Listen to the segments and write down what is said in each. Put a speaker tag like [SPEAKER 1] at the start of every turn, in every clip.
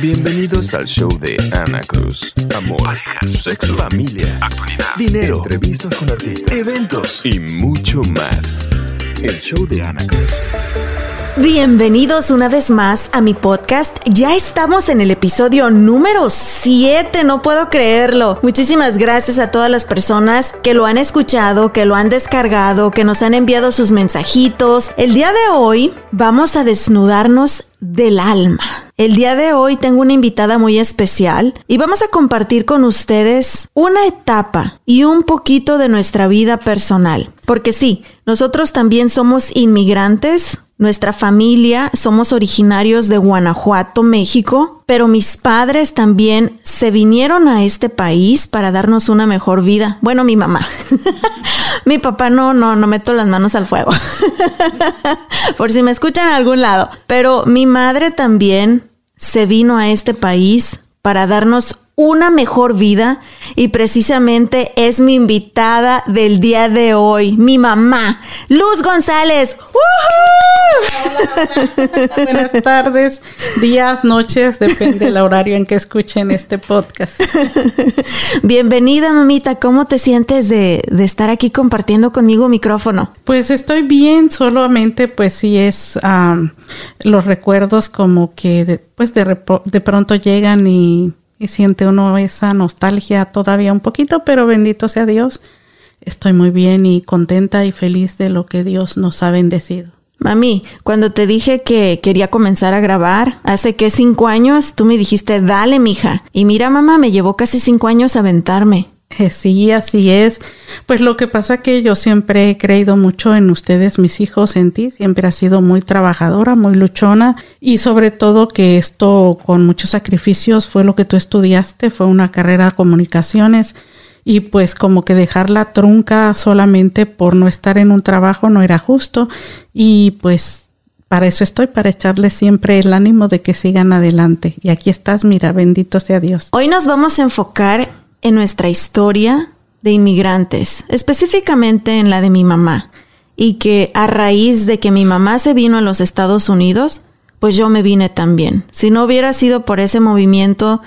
[SPEAKER 1] Bienvenidos al show de Ana Cruz. Amor, sexo, familia, actualidad, dinero, entrevistas con artistas, eventos y mucho más. El show de Ana Cruz.
[SPEAKER 2] Bienvenidos una vez más a mi podcast. Ya estamos en el episodio número 7, no puedo creerlo. Muchísimas gracias a todas las personas que lo han escuchado, que lo han descargado, que nos han enviado sus mensajitos. El día de hoy vamos a desnudarnos del alma. El día de hoy tengo una invitada muy especial y vamos a compartir con ustedes una etapa y un poquito de nuestra vida personal. Porque sí, nosotros también somos inmigrantes, nuestra familia somos originarios de Guanajuato, México, pero mis padres también se vinieron a este país para darnos una mejor vida. Bueno, mi mamá. mi papá no, no, no meto las manos al fuego. Por si me escuchan en algún lado. Pero mi madre también se vino a este país para darnos una mejor vida y precisamente es mi invitada del día de hoy, mi mamá, Luz González.
[SPEAKER 3] Buenas tardes, días, noches, depende del horario en que escuchen este podcast.
[SPEAKER 2] Bienvenida, mamita. ¿Cómo te sientes de, de estar aquí compartiendo conmigo micrófono?
[SPEAKER 3] Pues estoy bien, solamente pues sí es um, los recuerdos como que de, pues de, de pronto llegan y y siente uno esa nostalgia todavía un poquito, pero bendito sea Dios, estoy muy bien y contenta y feliz de lo que Dios nos ha bendecido.
[SPEAKER 2] Mami, cuando te dije que quería comenzar a grabar, hace que cinco años, tú me dijiste, dale, mija. Y mira, mamá, me llevó casi cinco años aventarme.
[SPEAKER 3] Eh, sí, así es. Pues lo que pasa que yo siempre he creído mucho en ustedes, mis hijos, en ti. Siempre has sido muy trabajadora, muy luchona y sobre todo que esto con muchos sacrificios fue lo que tú estudiaste, fue una carrera de comunicaciones y pues como que dejar la trunca solamente por no estar en un trabajo no era justo y pues para eso estoy, para echarles siempre el ánimo de que sigan adelante. Y aquí estás, mira, bendito sea Dios.
[SPEAKER 2] Hoy nos vamos a enfocar en nuestra historia de inmigrantes, específicamente en la de mi mamá, y que a raíz de que mi mamá se vino a los Estados Unidos, pues yo me vine también. Si no hubiera sido por ese movimiento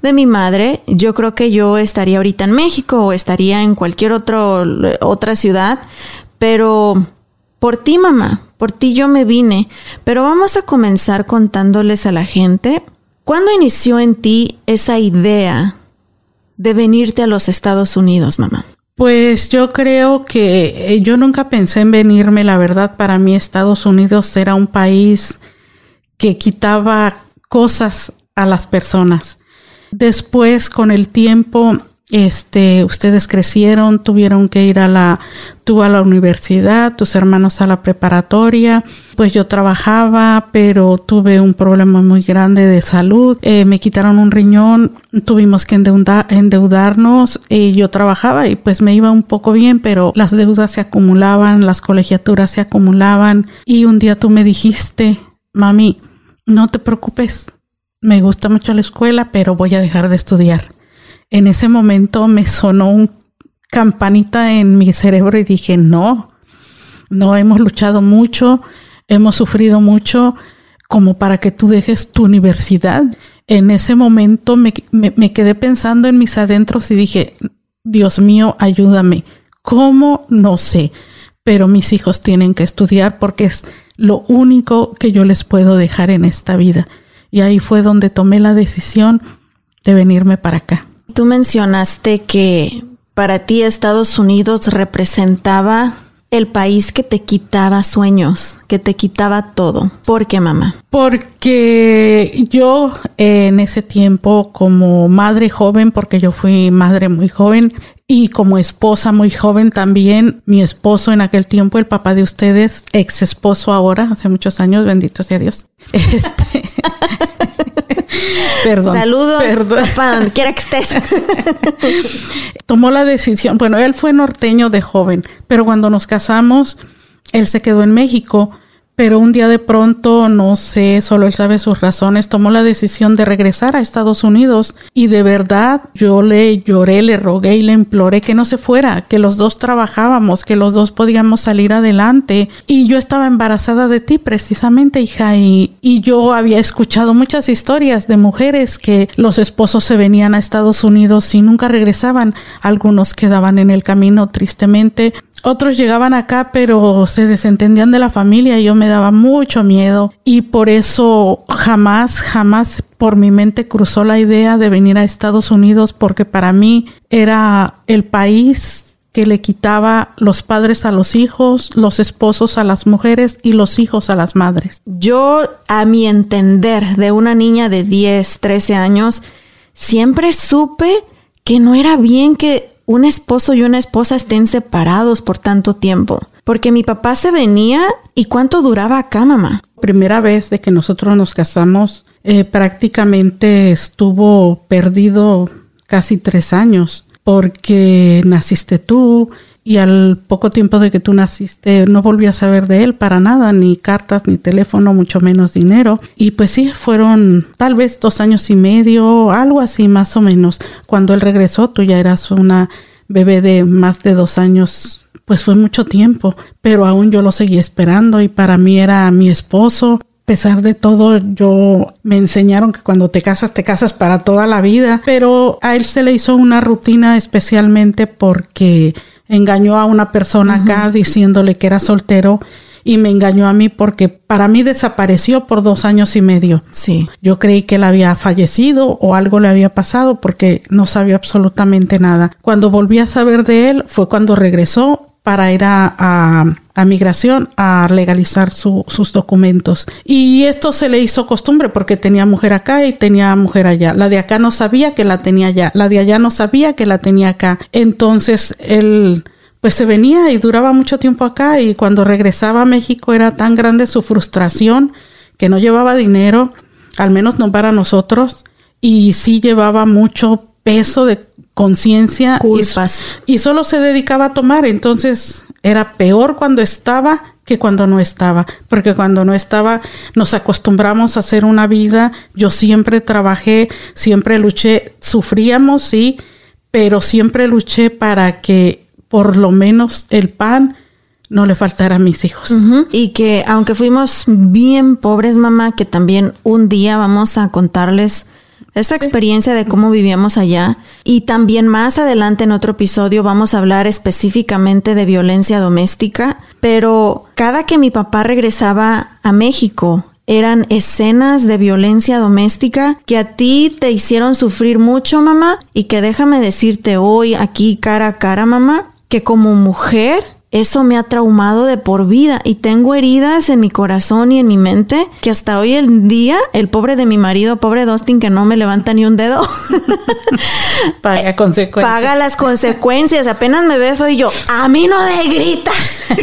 [SPEAKER 2] de mi madre, yo creo que yo estaría ahorita en México o estaría en cualquier otra ciudad, pero por ti, mamá, por ti yo me vine. Pero vamos a comenzar contándoles a la gente cuándo inició en ti esa idea de venirte a los Estados Unidos, mamá?
[SPEAKER 3] Pues yo creo que eh, yo nunca pensé en venirme, la verdad, para mí Estados Unidos era un país que quitaba cosas a las personas. Después, con el tiempo, este, ustedes crecieron, tuvieron que ir a la, tú a la universidad, tus hermanos a la preparatoria, pues yo trabajaba, pero tuve un problema muy grande de salud, eh, me quitaron un riñón, tuvimos que endeudarnos, y yo trabajaba y pues me iba un poco bien, pero las deudas se acumulaban, las colegiaturas se acumulaban. Y un día tú me dijiste, mami, no te preocupes, me gusta mucho la escuela, pero voy a dejar de estudiar en ese momento me sonó un campanita en mi cerebro y dije, no, no hemos luchado mucho, hemos sufrido mucho como para que tú dejes tu universidad. En ese momento me, me, quedé pensando en mis adentros y dije, Dios mío, ayúdame. ¿Cómo? No sé, pero mis hijos tienen que estudiar porque es lo único que yo les puedo dejar en esta vida. Y ahí fue donde tomé la decisión de venirme para acá
[SPEAKER 2] tú mencionaste que para ti Estados Unidos representaba el país que te quitaba sueños, que te quitaba todo. ¿Por qué, mamá?
[SPEAKER 3] Porque yo en ese tiempo, como madre joven, porque yo fui madre muy joven, y como esposa muy joven también, mi esposo en aquel tiempo, el papá de ustedes, ex esposo ahora, hace muchos años, bendito sea Dios. Este,
[SPEAKER 2] perdón. Saludos, perdón. papá, donde quiera que estés.
[SPEAKER 3] Tomó la decisión, bueno, él fue norteño de joven, pero cuando nos casamos, él se quedó en México pero un día de pronto, no sé, solo él sabe sus razones, tomó la decisión de regresar a Estados Unidos y de verdad yo le lloré, le rogué y le imploré que no se fuera, que los dos trabajábamos, que los dos podíamos salir adelante. Y yo estaba embarazada de ti precisamente, hija, y, y yo había escuchado muchas historias de mujeres que los esposos se venían a Estados Unidos y nunca regresaban, algunos quedaban en el camino tristemente, otros llegaban acá pero se desentendían de la familia y yo me daba mucho miedo y por eso jamás, jamás por mi mente cruzó la idea de venir a Estados Unidos porque para mí era el país que le quitaba los padres a los hijos, los esposos a las mujeres y los hijos a las madres.
[SPEAKER 2] Yo, a mi entender, de una niña de 10, 13 años, siempre supe que no era bien que un esposo y una esposa estén separados por tanto tiempo. Porque mi papá se venía y cuánto duraba acá, mamá.
[SPEAKER 3] Primera vez de que nosotros nos casamos, eh, prácticamente estuvo perdido casi tres años porque naciste tú, y al poco tiempo de que tú naciste no volví a saber de él para nada, ni cartas, ni teléfono, mucho menos dinero. Y pues sí, fueron tal vez dos años y medio, algo así más o menos. Cuando él regresó, tú ya eras una bebé de más de dos años pues fue mucho tiempo, pero aún yo lo seguí esperando y para mí era mi esposo. A pesar de todo, yo me enseñaron que cuando te casas, te casas para toda la vida, pero a él se le hizo una rutina especialmente porque engañó a una persona acá diciéndole que era soltero y me engañó a mí porque para mí desapareció por dos años y medio.
[SPEAKER 2] Sí.
[SPEAKER 3] Yo creí que él había fallecido o algo le había pasado porque no sabía absolutamente nada. Cuando volví a saber de él fue cuando regresó para ir a, a, migración a legalizar sus documentos. Y esto se le hizo costumbre porque tenía mujer acá y tenía mujer allá. La de acá no sabía que la tenía allá. La de allá no sabía que la tenía acá. Entonces él pues se venía y duraba mucho tiempo acá y cuando regresaba a México era tan grande su frustración que no llevaba dinero, al menos no para nosotros, y sí llevaba mucho peso de conciencia y, y, solo se dedicaba a tomar, entonces era peor cuando estaba que cuando no estaba, porque cuando no estaba nos acostumbramos a hacer una vida, yo siempre trabajé, siempre luché, sufríamos, sí, pero siempre luché para que por lo menos el pan no le faltara a mis hijos.
[SPEAKER 2] Y que aunque fuimos bien pobres, mamá, que también un día vamos a contarles esta experiencia de cómo vivíamos allá. Y también más adelante en otro episodio vamos a hablar específicamente de violencia doméstica. Pero cada que mi papá regresaba a México, eran escenas de violencia doméstica que a ti te hicieron sufrir mucho, mamá. Y que déjame decirte hoy aquí cara a cara, mamá, que como mujer eso me ha traumado de por vida y tengo heridas en mi corazón y en mi mente que hasta hoy el día el pobre de mi marido, pobre Dustin que no me levanta ni un dedo,
[SPEAKER 3] paga consecuencias.
[SPEAKER 2] Paga las consecuencias. Apenas me ve fue y yo, a mí no me grita.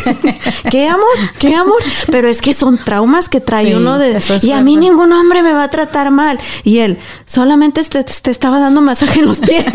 [SPEAKER 2] ¿Qué amor? ¿Qué amor? Pero es que son traumas que trae uno de y a mí ningún hombre me va a tratar mal y él solamente te, te estaba dando masaje en los pies.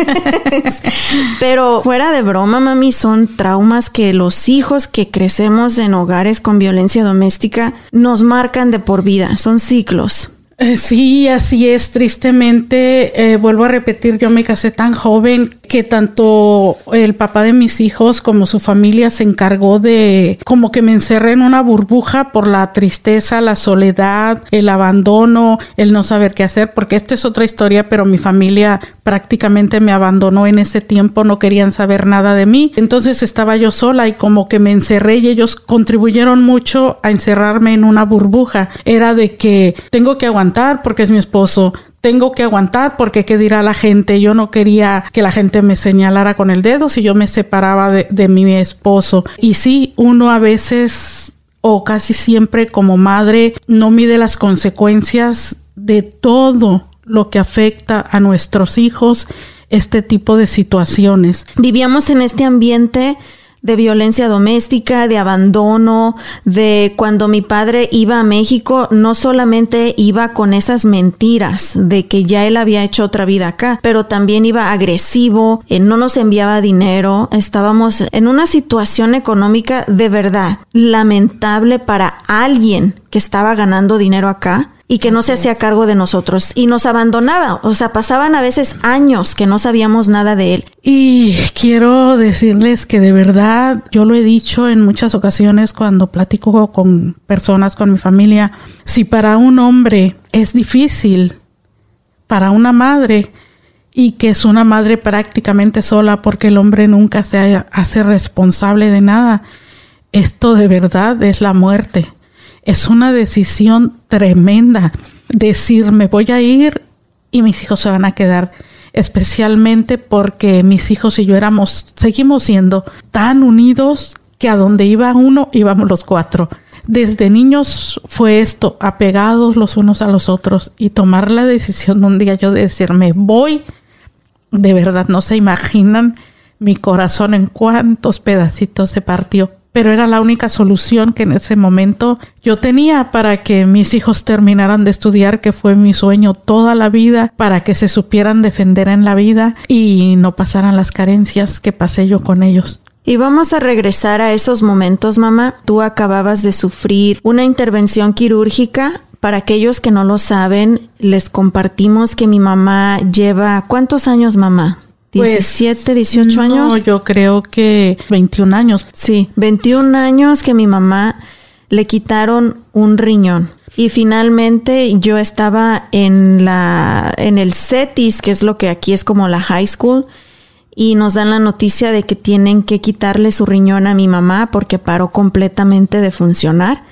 [SPEAKER 2] Pero fuera de broma, mami, son traumas que los hijos que crecemos en hogares con violencia doméstica nos marcan de por vida, son ciclos.
[SPEAKER 3] Eh, sí, así es. Tristemente, eh, vuelvo a repetir, yo me casé tan joven que tanto el papá de mis hijos como su familia se encargó de como que me encerré en una burbuja por la tristeza, la soledad, el abandono, el no saber qué hacer, porque esto es otra historia, pero mi familia prácticamente me abandonó en ese tiempo, no querían saber nada de mí. Entonces estaba yo sola y como que me encerré y ellos contribuyeron mucho a encerrarme en una burbuja. Era de que tengo que aguantar porque es mi esposo, tengo que aguantar porque qué dirá la gente. Yo no quería que la gente me señalara con el dedo si yo me separaba de, mi esposo. Y sí, uno a veces o casi siempre como madre no mide las consecuencias de todo lo que afecta a nuestros hijos este tipo de situaciones.
[SPEAKER 2] Vivíamos en este ambiente de violencia doméstica, de abandono, de cuando mi padre iba a México, no solamente iba con esas mentiras de que ya él había hecho otra vida acá, pero también iba agresivo, eh, no nos enviaba dinero, estábamos en una situación económica de verdad lamentable para alguien que estaba ganando dinero acá y que no se hacía cargo de nosotros y nos abandonaba. O sea, pasaban a veces años que no sabíamos nada de él.
[SPEAKER 3] Y quiero decirles que de verdad, yo lo he dicho en muchas ocasiones cuando platico con personas, con mi familia, si para un hombre es difícil, para una madre, y que es una madre prácticamente sola porque el hombre nunca se hace responsable de nada, esto de verdad es la muerte es una decisión tremenda. Decir, me voy a ir y mis hijos se van a quedar. Especialmente porque mis hijos y yo éramos, seguimos siendo tan unidos que a donde iba uno íbamos los cuatro. Desde niños fue esto, apegados los unos a los otros y tomar la decisión un día yo de decirme voy, de verdad no se imaginan mi corazón en cuántos pedacitos se partió pero era la única solución que en ese momento yo tenía para que mis hijos terminaran de estudiar, que fue mi sueño toda la vida, para que se supieran defender en la vida y no pasaran las carencias que pasé yo con ellos.
[SPEAKER 2] Y vamos a regresar a esos momentos, mamá. Tú acababas de sufrir una intervención quirúrgica. Para aquellos que no lo saben, les compartimos que mi mamá lleva... ¿Cuántos años, mamá? 17, 18
[SPEAKER 3] no,
[SPEAKER 2] años.
[SPEAKER 3] yo creo que 21 años.
[SPEAKER 2] Sí, 21 años que mi mamá le quitaron un riñón. Y finalmente yo estaba en la en el CETIS, que es lo que aquí es como la high school, y nos dan la noticia de que tienen que quitarle su riñón a mi mamá porque paró completamente de funcionar.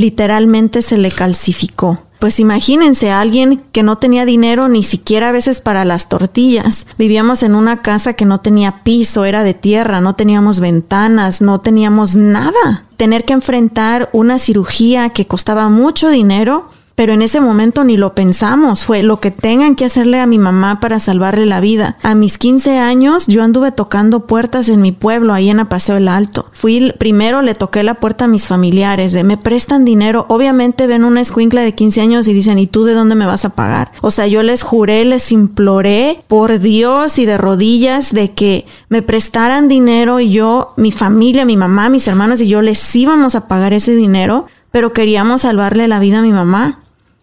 [SPEAKER 2] Literalmente se le calcificó. Pues imagínense a alguien que no tenía dinero ni siquiera a veces para las tortillas. Vivíamos en una casa que no tenía piso, era de tierra, no teníamos ventanas, no teníamos nada. Tener que enfrentar una cirugía que costaba mucho dinero pero en ese momento ni lo pensamos, fue lo que tengan que hacerle a mi mamá para salvarle la vida. A mis 15 años yo anduve tocando puertas en mi pueblo, ahí en Apaseo el Alto. Fui, primero le toqué la puerta a mis familiares de me prestan dinero, obviamente ven una escuincla de 15 años y dicen, ¿y tú de dónde me vas a pagar? O sea, yo les juré, les imploré por Dios y de rodillas de que me prestaran dinero y yo, mi familia, mi mamá, mis hermanos y yo les íbamos a pagar ese dinero pero queríamos salvarle la vida a mi mamá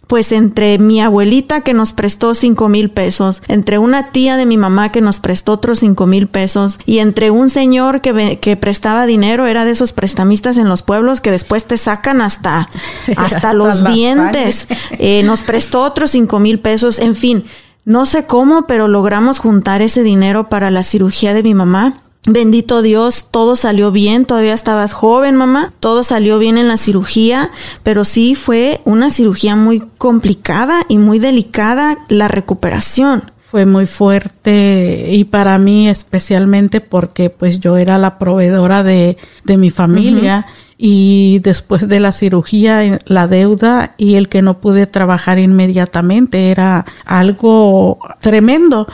[SPEAKER 2] pues entre mi abuelita que nos prestó cinco mil pesos, entre una tía de mi mamá que nos prestó otros cinco mil pesos y entre un señor que, que prestaba dinero, era de esos prestamistas en los pueblos que después te sacan hasta, hasta los dientes, eh, nos prestó otros cinco mil pesos, en fin, no sé cómo, pero logramos juntar ese dinero para la cirugía de mi mamá Bendito Dios, todo salió bien, todavía estabas joven, mamá, todo salió bien en la cirugía, pero sí fue una cirugía muy complicada y muy delicada la recuperación.
[SPEAKER 3] Fue muy fuerte y para mí especialmente porque pues yo era la proveedora de, de mi familia y después de la cirugía la deuda y el que no pude trabajar inmediatamente era algo tremendo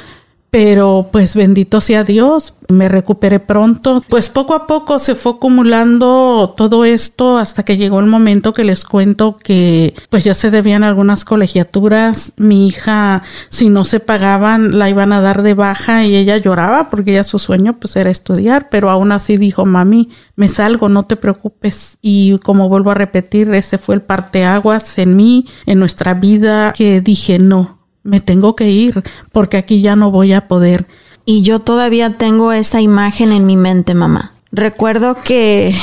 [SPEAKER 3] pero pues bendito sea Dios, me recuperé pronto. Pues poco a poco se fue acumulando todo esto hasta que llegó el momento que les cuento que pues ya se debían algunas colegiaturas. Mi hija, si no se pagaban, la iban a dar de baja y ella lloraba porque ya su sueño pues era estudiar, pero aún así dijo, mami, me salgo, no te preocupes. Y como vuelvo a repetir, ese fue el parteaguas en mí, en nuestra vida, que dije, no, me tengo que ir porque aquí ya no voy a poder.
[SPEAKER 2] Y yo todavía tengo esa imagen en mi mente, mamá. Recuerdo que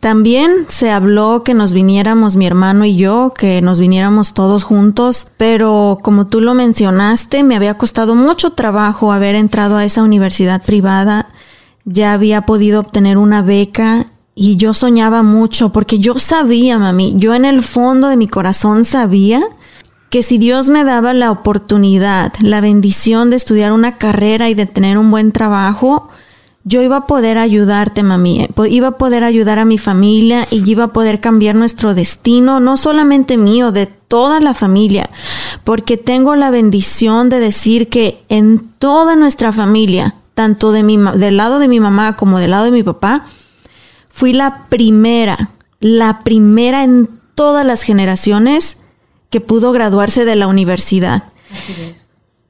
[SPEAKER 2] también se habló que nos viniéramos mi hermano y yo, que nos viniéramos todos juntos, pero como tú lo mencionaste, me había costado mucho trabajo haber entrado a esa universidad privada. Ya había podido obtener una beca y yo soñaba mucho porque yo sabía, mami, yo en el fondo de mi corazón sabía que si Dios me daba la oportunidad, la bendición de estudiar una carrera y de tener un buen trabajo, yo iba a poder ayudarte, mami, eh, iba a poder ayudar a mi familia y iba a poder cambiar nuestro destino, no solamente mío, de toda la familia, porque tengo la bendición de decir que en toda nuestra familia, tanto de mi, del lado de mi mamá como del lado de mi papá, fui la primera, la primera en todas las generaciones que pudo graduarse de la universidad.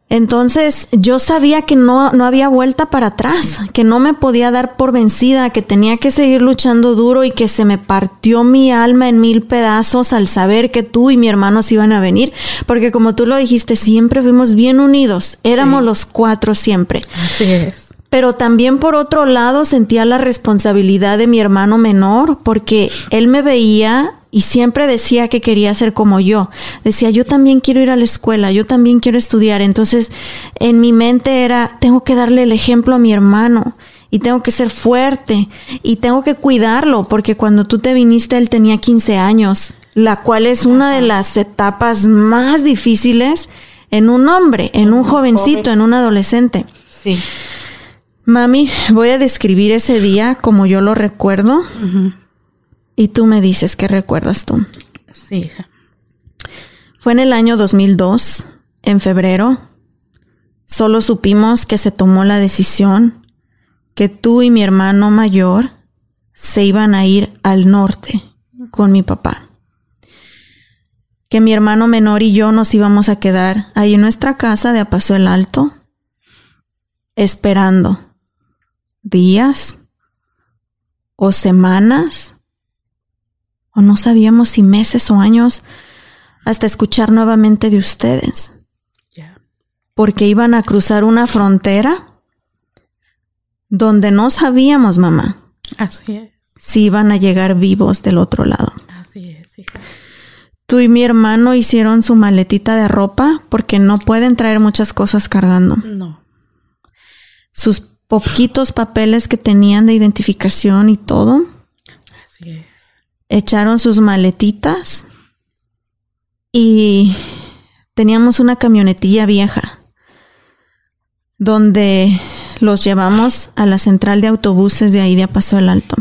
[SPEAKER 2] Entonces yo sabía que no, no había vuelta para atrás, que no me podía dar por vencida, que tenía que seguir luchando duro y que se me partió mi alma en mil pedazos al saber que tú y mi hermano se iban a venir, porque como tú lo dijiste, siempre fuimos bien unidos, éramos los cuatro siempre.
[SPEAKER 3] Así es.
[SPEAKER 2] Pero también por otro lado sentía la responsabilidad de mi hermano menor porque él me veía y siempre decía que quería ser como yo. Decía, yo también quiero ir a la escuela, yo también quiero estudiar. Entonces en mi mente era, tengo que darle el ejemplo a mi hermano y tengo que ser fuerte y tengo que cuidarlo porque cuando tú te viniste él tenía 15 años, la cual es una de las etapas más difíciles en un hombre, en un jovencito, en un adolescente.
[SPEAKER 3] Sí.
[SPEAKER 2] Mami, voy a describir ese día como yo lo recuerdo y tú me dices qué recuerdas tú.
[SPEAKER 3] Sí, hija.
[SPEAKER 2] Fue en el año 2002, en febrero. Solo supimos que se tomó la decisión que tú y mi hermano mayor se iban a ir al norte con mi papá. Que mi hermano menor y yo nos íbamos a quedar ahí en nuestra casa de Apaso el Alto, esperando días o semanas o no sabíamos si meses o años hasta escuchar nuevamente de ustedes, porque iban a cruzar una frontera donde no sabíamos, mamá,
[SPEAKER 3] Así es.
[SPEAKER 2] si iban a llegar vivos del otro lado.
[SPEAKER 3] Así es, hija.
[SPEAKER 2] Tú y mi hermano hicieron su maletita de ropa porque no pueden traer muchas cosas cargando.
[SPEAKER 3] No.
[SPEAKER 2] Sus poquitos papeles que tenían de identificación y todo,
[SPEAKER 3] Así es.
[SPEAKER 2] echaron sus maletitas y teníamos una camionetilla vieja donde los llevamos a la central de autobuses de ahí de Paso del Alto.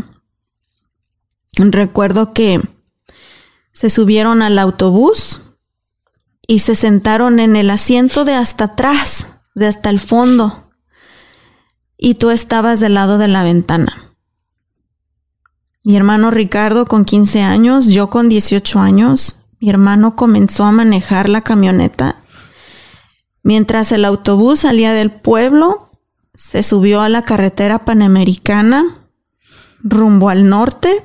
[SPEAKER 2] Recuerdo que se subieron al autobús y se sentaron en el asiento de hasta atrás, de hasta el fondo, y tú estabas del lado de la ventana. Mi hermano Ricardo con 15 años, yo con 18 años, mi hermano comenzó a manejar la camioneta. Mientras el autobús salía del pueblo, se subió a la carretera panamericana rumbo al norte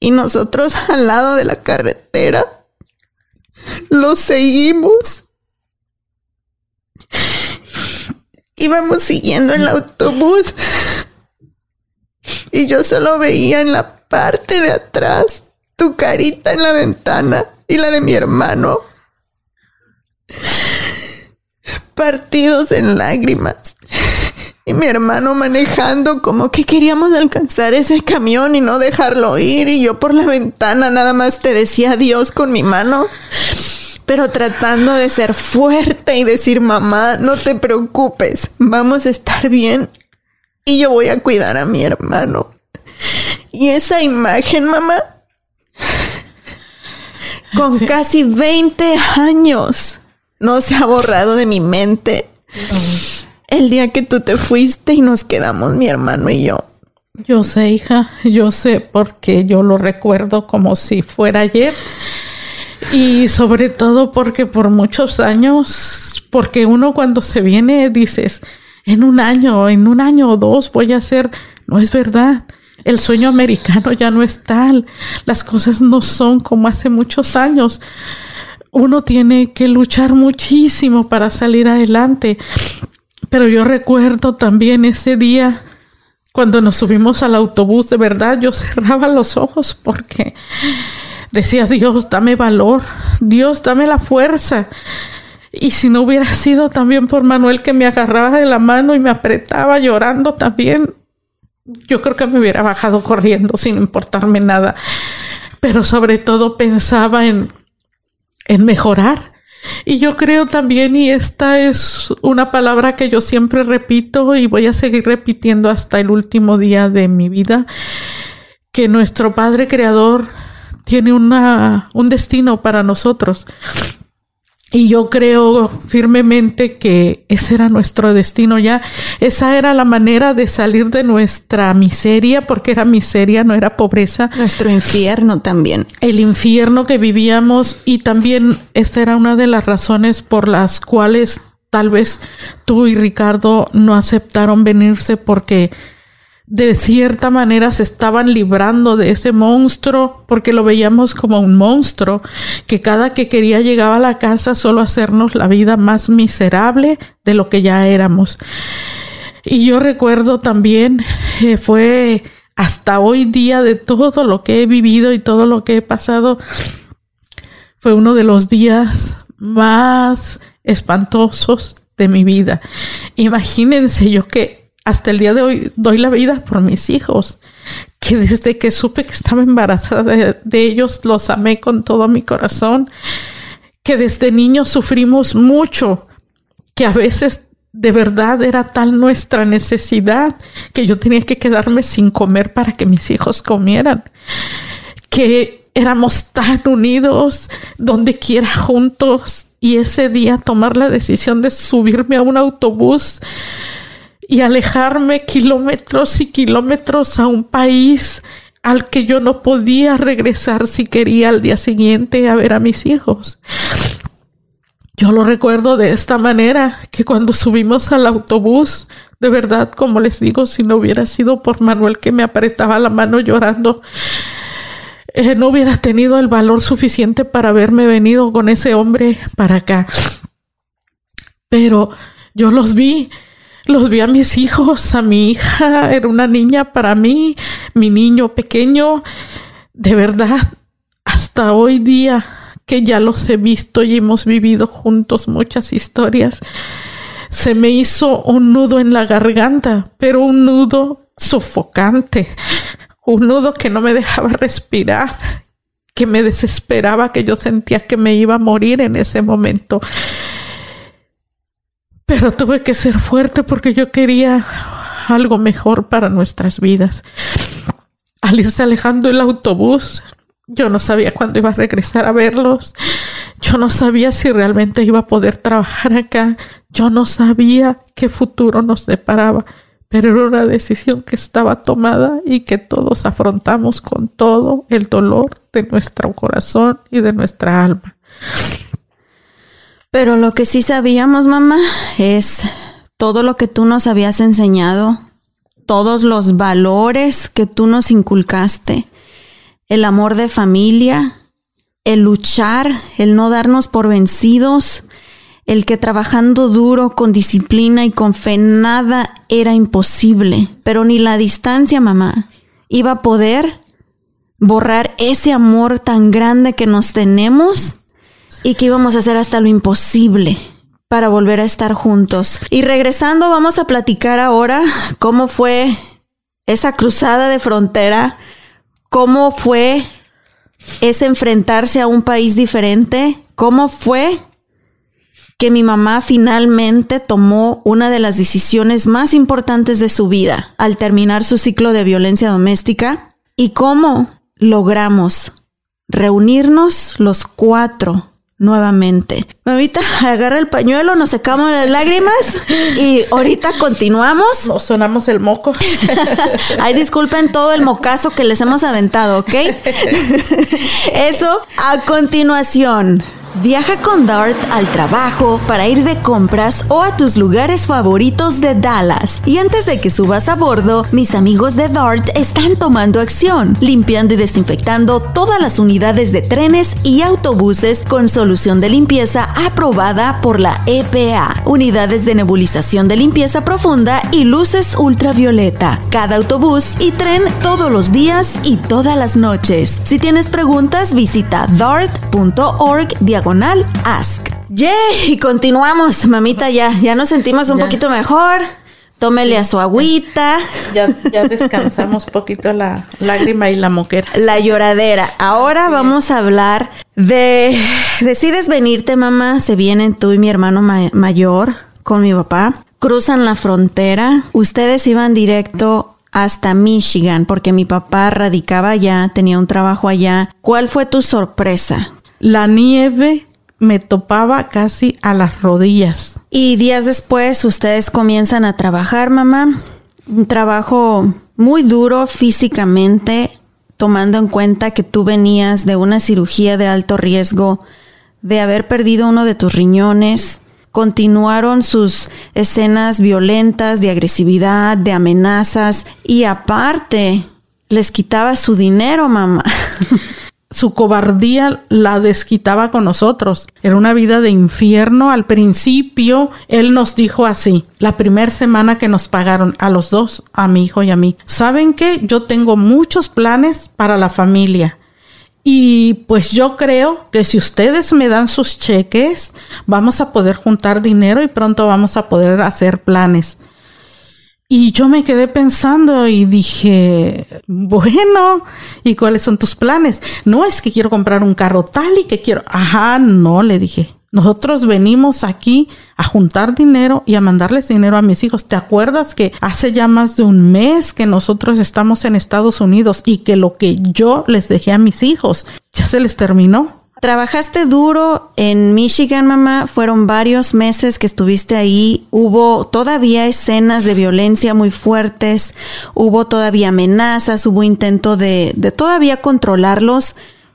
[SPEAKER 2] y nosotros al lado de la carretera lo seguimos. Íbamos siguiendo el autobús y yo solo veía en la parte de atrás tu carita en la ventana y la de mi hermano. Partidos en lágrimas. Y mi hermano manejando como que queríamos alcanzar ese camión y no dejarlo ir. Y yo por la ventana nada más te decía adiós con mi mano. Pero tratando de ser fuerte y decir, mamá, no te preocupes, vamos a estar bien y yo voy a cuidar a mi hermano. Y esa imagen, mamá, con
[SPEAKER 3] Sí.
[SPEAKER 2] casi 20 años, no se ha borrado de mi mente. El día que tú te fuiste y nos quedamos mi hermano y yo.
[SPEAKER 3] Yo sé, hija, yo sé porque yo lo recuerdo como si fuera ayer. Y sobre todo porque por muchos años, porque uno cuando se viene dices, en un año, en un año o dos voy a ser, no es verdad. El sueño americano ya no es tal. Las cosas no son como hace muchos años. Uno tiene que luchar muchísimo para salir adelante. Pero yo recuerdo también ese día cuando nos subimos al autobús, de verdad yo cerraba los ojos porque decía, Dios, dame valor, Dios, dame la fuerza. Y si no hubiera sido también por Manuel que me agarraba de la mano y me apretaba llorando también, yo creo que me hubiera bajado corriendo sin importarme nada. Pero sobre todo pensaba en, en mejorar, Y yo creo también, y esta es una palabra que yo siempre repito y voy a seguir repitiendo hasta el último día de mi vida, que nuestro Padre Creador tiene una, un destino para nosotros. Y yo creo firmemente que ese era nuestro destino ya. Esa era la manera de salir de nuestra miseria, porque era miseria, no era pobreza.
[SPEAKER 2] Nuestro infierno también.
[SPEAKER 3] El infierno que vivíamos y también esta era una de las razones por las cuales tal vez tú y Ricardo no aceptaron venirse porque de cierta manera se estaban librando de ese monstruo porque lo veíamos como un monstruo que cada que quería llegaba a la casa solo hacernos la vida más miserable de lo que ya éramos. Y yo recuerdo también, eh, fue hasta hoy día de todo lo que he vivido y todo lo que he pasado, fue uno de los días más espantosos de mi vida. Imagínense yo que hasta el día de hoy doy la vida por mis hijos, que desde que supe que estaba embarazada de, ellos los amé con todo mi corazón, que desde niños sufrimos mucho, que a veces de verdad era tal nuestra necesidad que yo tenía que quedarme sin comer para que mis hijos comieran, que éramos tan unidos, donde quiera juntos, y ese día tomar la decisión de subirme a un autobús y alejarme kilómetros y kilómetros a un país al que yo no podía regresar si quería al día siguiente a ver a mis hijos. Yo lo recuerdo de esta manera, que cuando subimos al autobús, de verdad, como les digo, si no hubiera sido por Manuel que me apretaba la mano llorando, eh, no hubiera tenido el valor suficiente para haberme venido con ese hombre para acá. Pero yo los vi los vi a mis hijos, a mi hija, era una niña para mí, mi niño pequeño. De verdad, hasta hoy día que ya los he visto y hemos vivido juntos muchas historias, se me hizo un nudo en la garganta, pero un nudo sofocante, un nudo que no me dejaba respirar, que me desesperaba, que yo sentía que me iba a morir en ese momento. Pero tuve que ser fuerte porque yo quería algo mejor para nuestras vidas. Al irse alejando el autobús, yo no sabía cuándo iba a regresar a verlos. Yo no sabía si realmente iba a poder trabajar acá. Yo no sabía qué futuro nos deparaba. Pero era una decisión que estaba tomada y que todos afrontamos con todo el dolor de nuestro corazón y de nuestra alma.
[SPEAKER 2] Pero lo que sí sabíamos, mamá, es todo lo que tú nos habías enseñado, todos los valores que tú nos inculcaste, el amor de familia, el luchar, el no darnos por vencidos, el que trabajando duro, con disciplina y con fe, nada era imposible, pero ni la distancia, mamá, iba a poder borrar ese amor tan grande que nos tenemos y que íbamos a hacer hasta lo imposible para volver a estar juntos. Y regresando, vamos a platicar ahora cómo fue esa cruzada de frontera, cómo fue ese enfrentarse a un país diferente, cómo fue que mi mamá finalmente tomó una de las decisiones más importantes de su vida al terminar su ciclo de violencia doméstica y cómo logramos reunirnos los cuatro nuevamente. Mamita, agarra el pañuelo, nos secamos las lágrimas y ahorita continuamos.
[SPEAKER 3] Nos sonamos el moco.
[SPEAKER 2] Ay, disculpen todo el mocazo que les hemos aventado, ¿ok? Eso a continuación. Viaja con Dart al trabajo, para ir de compras o a tus lugares favoritos de Dallas. Y antes de que subas a bordo, mis amigos de Dart están tomando acción, limpiando y desinfectando todas las unidades de trenes y autobuses con solución de limpieza aprobada por la EPA, unidades de nebulización de limpieza profunda y luces ultravioleta. Cada autobús y tren todos los días y todas las noches. Si tienes preguntas, visita dart.org diagonal ask. Yay, y continuamos, mamita, ya, ya nos sentimos un poquito mejor. Tómele a su agüita.
[SPEAKER 3] Ya, ya descansamos poquito la lágrima y la moquera.
[SPEAKER 2] La lloradera. Ahora vamos a hablar De, decides venirte, mamá. Se vienen tú y mi hermano ma- mayor con mi papá. Cruzan la frontera. Ustedes iban directo hasta Michigan porque mi papá radicaba allá, tenía un trabajo allá. ¿Cuál fue tu sorpresa?
[SPEAKER 3] La nieve me topaba casi a las rodillas.
[SPEAKER 2] Y días después ustedes comienzan a trabajar, mamá. Un trabajo muy duro físicamente, tomando en cuenta que tú venías de una cirugía de alto riesgo, de haber perdido uno de tus riñones. Continuaron sus escenas violentas de agresividad, de amenazas y aparte les quitaba su dinero, mamá.
[SPEAKER 3] Su cobardía la desquitaba con nosotros. Era una vida de infierno. Al principio, él nos dijo así, la primera semana que nos pagaron a los dos, a mi hijo y a mí. ¿Saben qué? Yo tengo muchos planes para la familia. Y pues yo creo que si ustedes me dan sus cheques, vamos a poder juntar dinero y pronto vamos a poder hacer planes. Y yo me quedé pensando y dije, bueno, ¿y cuáles son tus planes? No es que quiero comprar un carro tal y que quiero. Ajá, no, le dije. Nosotros venimos aquí a juntar dinero y a mandarles dinero a mis hijos. ¿Te acuerdas que hace ya más de un mes que nosotros estamos en Estados Unidos y que lo que yo les dejé a mis hijos ya se les terminó?
[SPEAKER 2] Trabajaste duro en Michigan, mamá. Fueron varios meses que estuviste ahí. Hubo todavía escenas de violencia muy fuertes. Hubo todavía amenazas. Hubo intento de, de todavía controlarlos.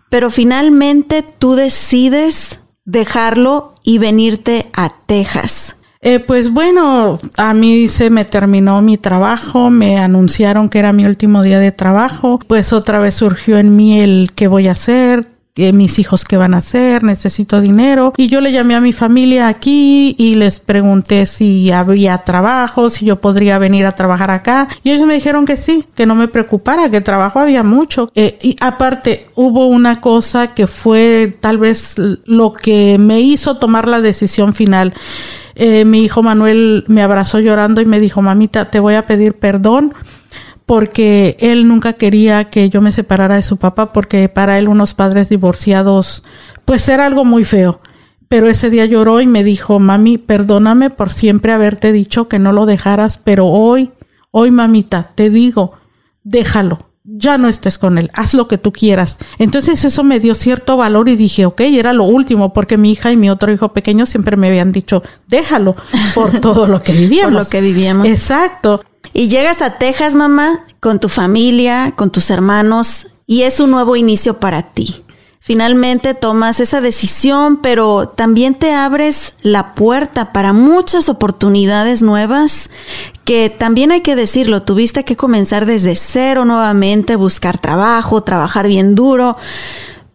[SPEAKER 2] Pero finalmente tú decides dejarlo y venirte a Texas.
[SPEAKER 3] Eh, pues bueno, a mí se me terminó mi trabajo, me anunciaron que era mi último día de trabajo, pues otra vez surgió en mí el qué voy a hacer, mis hijos qué van a hacer, necesito dinero. Y yo le llamé a mi familia aquí y les pregunté si había trabajo, si yo podría venir a trabajar acá. Y ellos me dijeron que sí, que no me preocupara, que trabajo había mucho. Eh, y aparte, hubo una cosa que fue tal vez lo que me hizo tomar la decisión final. Eh, mi hijo Manuel me abrazó llorando y me dijo, mamita, te voy a pedir perdón porque él nunca quería que yo me separara de su papá porque para él unos padres divorciados pues era algo muy feo. Pero ese día lloró y me dijo, mami, perdóname por siempre haberte dicho que no lo dejaras, pero hoy, hoy mamita, te digo, déjalo, ya no estés con él, haz lo que tú quieras. Entonces eso me dio cierto valor y dije, ok, era lo último, porque mi hija y mi otro hijo pequeño siempre me habían dicho, déjalo por todo lo que vivíamos.
[SPEAKER 2] Por lo que vivíamos.
[SPEAKER 3] Exacto.
[SPEAKER 2] Y llegas a Texas, mamá, con tu familia, con tus hermanos, y es un nuevo inicio para ti. Finalmente tomas esa decisión, pero también te abres la puerta para muchas oportunidades nuevas que también hay que decirlo, tuviste que comenzar desde cero nuevamente, buscar trabajo, trabajar bien duro,